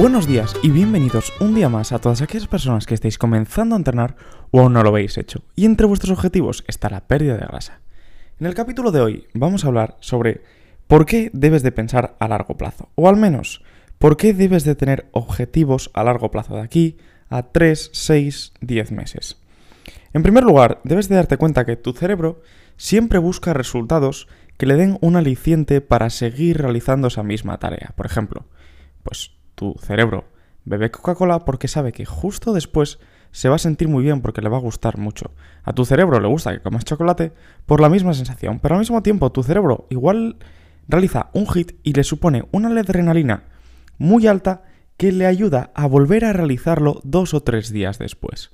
Buenos días y bienvenidos un día más a todas aquellas personas que estáis comenzando a entrenar o aún no lo habéis hecho. Y entre vuestros objetivos está la pérdida de grasa. En el capítulo de hoy vamos a hablar sobre por qué debes de pensar a largo plazo. O al menos, por qué debes de tener objetivos a largo plazo de aquí a 3, 6, 10 meses. En primer lugar, debes de darte cuenta que tu cerebro siempre busca resultados que le den un aliciente para seguir realizando esa misma tarea. Por ejemplo, pues tu cerebro bebe Coca-Cola porque sabe que justo después se va a sentir muy bien porque le va a gustar mucho. A tu cerebro le gusta que comas chocolate por la misma sensación, pero al mismo tiempo tu cerebro igual realiza un hit y le supone una adrenalina muy alta que le ayuda a volver a realizarlo dos o tres días después.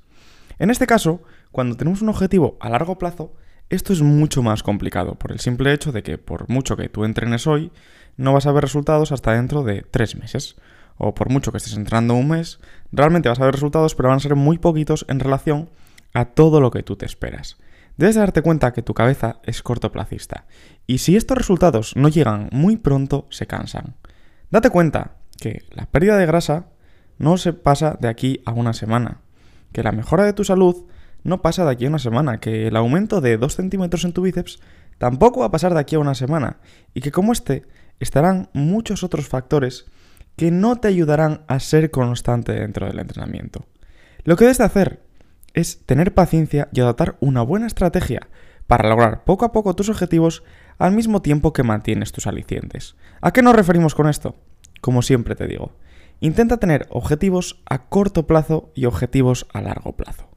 En este caso, cuando tenemos un objetivo a largo plazo, esto es mucho más complicado, por el simple hecho de que por mucho que tú entrenes hoy, no vas a ver resultados hasta dentro de tres meses o por mucho que estés entrenando un mes, realmente vas a ver resultados, pero van a ser muy poquitos en relación a todo lo que tú te esperas. Debes darte cuenta que tu cabeza es cortoplacista, y si estos resultados no llegan muy pronto, se cansan. Date cuenta que la pérdida de grasa no se pasa de aquí a una semana, que la mejora de tu salud no pasa de aquí a una semana, que el aumento de 2 centímetros en tu bíceps tampoco va a pasar de aquí a una semana, y que como este estarán muchos otros factores que no te ayudarán a ser constante dentro del entrenamiento. Lo que debes de hacer es tener paciencia y adoptar una buena estrategia para lograr poco a poco tus objetivos al mismo tiempo que mantienes tus alicientes. ¿A qué nos referimos con esto? Como siempre te digo, intenta tener objetivos a corto plazo y objetivos a largo plazo.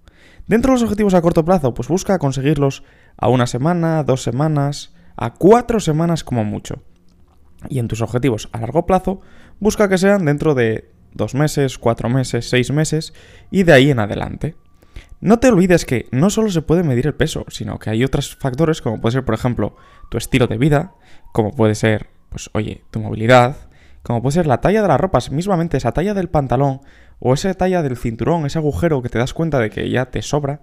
Dentro de los objetivos a corto plazo, pues busca conseguirlos a una semana, dos semanas, a cuatro semanas como mucho. Y en tus objetivos a largo plazo, busca que sean dentro de dos meses, cuatro meses, seis meses y de ahí en adelante. No te olvides que no solo se puede medir el peso, sino que hay otros factores como puede ser, por ejemplo, tu estilo de vida, como puede ser, pues oye, tu movilidad, como puede ser la talla de las ropas, mismamente esa talla del pantalón o esa talla del cinturón, ese agujero que te das cuenta de que ya te sobra,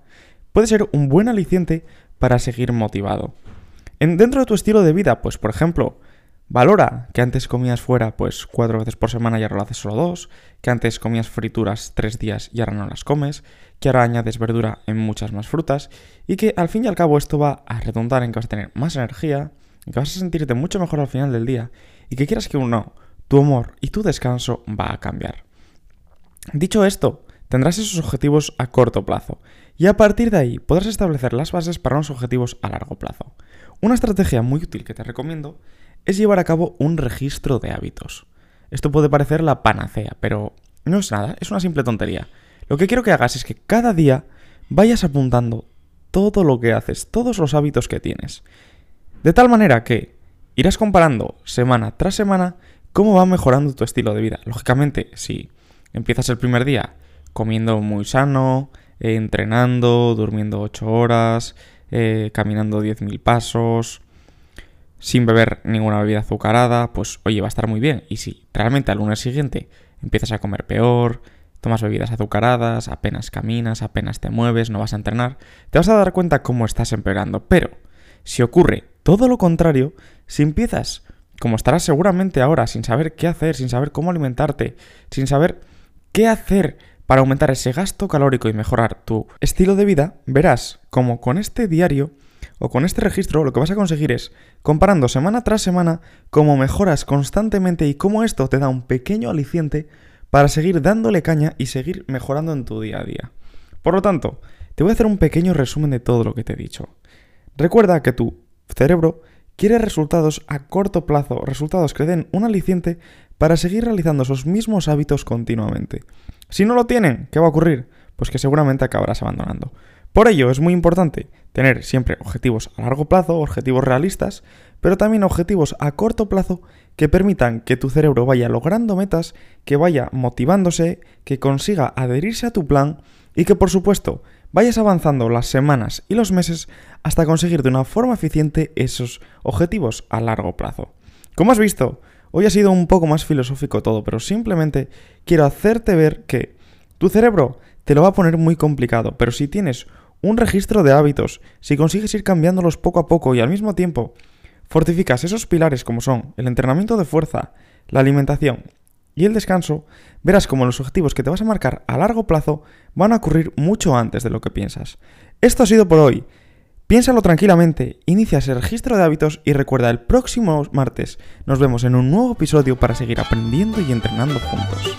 puede ser un buen aliciente para seguir motivado. En, dentro de tu estilo de vida, pues por ejemplo, Valora que antes comías fuera pues cuatro veces por semana y ahora lo haces solo dos, que antes comías frituras tres días y ahora no las comes, que ahora añades verdura en muchas más frutas y que al fin y al cabo esto va a redundar en que vas a tener más energía, en que vas a sentirte mucho mejor al final del día y que quieras que uno, tu humor y tu descanso va a cambiar. Dicho esto, tendrás esos objetivos a corto plazo y a partir de ahí podrás establecer las bases para unos objetivos a largo plazo. Una estrategia muy útil que te recomiendo es llevar a cabo un registro de hábitos. Esto puede parecer la panacea, pero no es nada, es una simple tontería. Lo que quiero que hagas es que cada día vayas apuntando todo lo que haces, todos los hábitos que tienes. De tal manera que irás comparando semana tras semana cómo va mejorando tu estilo de vida. Lógicamente, si empiezas el primer día comiendo muy sano, entrenando, durmiendo 8 horas, eh, caminando 10.000 pasos, sin beber ninguna bebida azucarada, pues oye, va a estar muy bien. Y si realmente al lunes siguiente empiezas a comer peor, tomas bebidas azucaradas, apenas caminas, apenas te mueves, no vas a entrenar, te vas a dar cuenta cómo estás empeorando. Pero si ocurre todo lo contrario, si empiezas, como estarás seguramente ahora, sin saber qué hacer, sin saber cómo alimentarte, sin saber qué hacer para aumentar ese gasto calórico y mejorar tu estilo de vida, verás como con este diario o con este registro lo que vas a conseguir es, comparando semana tras semana, cómo mejoras constantemente y cómo esto te da un pequeño aliciente para seguir dándole caña y seguir mejorando en tu día a día. Por lo tanto, te voy a hacer un pequeño resumen de todo lo que te he dicho. Recuerda que tu cerebro quiere resultados a corto plazo, resultados que den un aliciente para seguir realizando esos mismos hábitos continuamente. Si no lo tienen, ¿qué va a ocurrir? Pues que seguramente acabarás abandonando. Por ello es muy importante tener siempre objetivos a largo plazo, objetivos realistas, pero también objetivos a corto plazo que permitan que tu cerebro vaya logrando metas, que vaya motivándose, que consiga adherirse a tu plan y que por supuesto vayas avanzando las semanas y los meses hasta conseguir de una forma eficiente esos objetivos a largo plazo. Como has visto, hoy ha sido un poco más filosófico todo, pero simplemente quiero hacerte ver que tu cerebro te lo va a poner muy complicado, pero si tienes un registro de hábitos, si consigues ir cambiándolos poco a poco y al mismo tiempo fortificas esos pilares como son el entrenamiento de fuerza, la alimentación y el descanso, verás como los objetivos que te vas a marcar a largo plazo van a ocurrir mucho antes de lo que piensas. Esto ha sido por hoy. Piénsalo tranquilamente, inicia ese registro de hábitos y recuerda el próximo martes nos vemos en un nuevo episodio para seguir aprendiendo y entrenando juntos.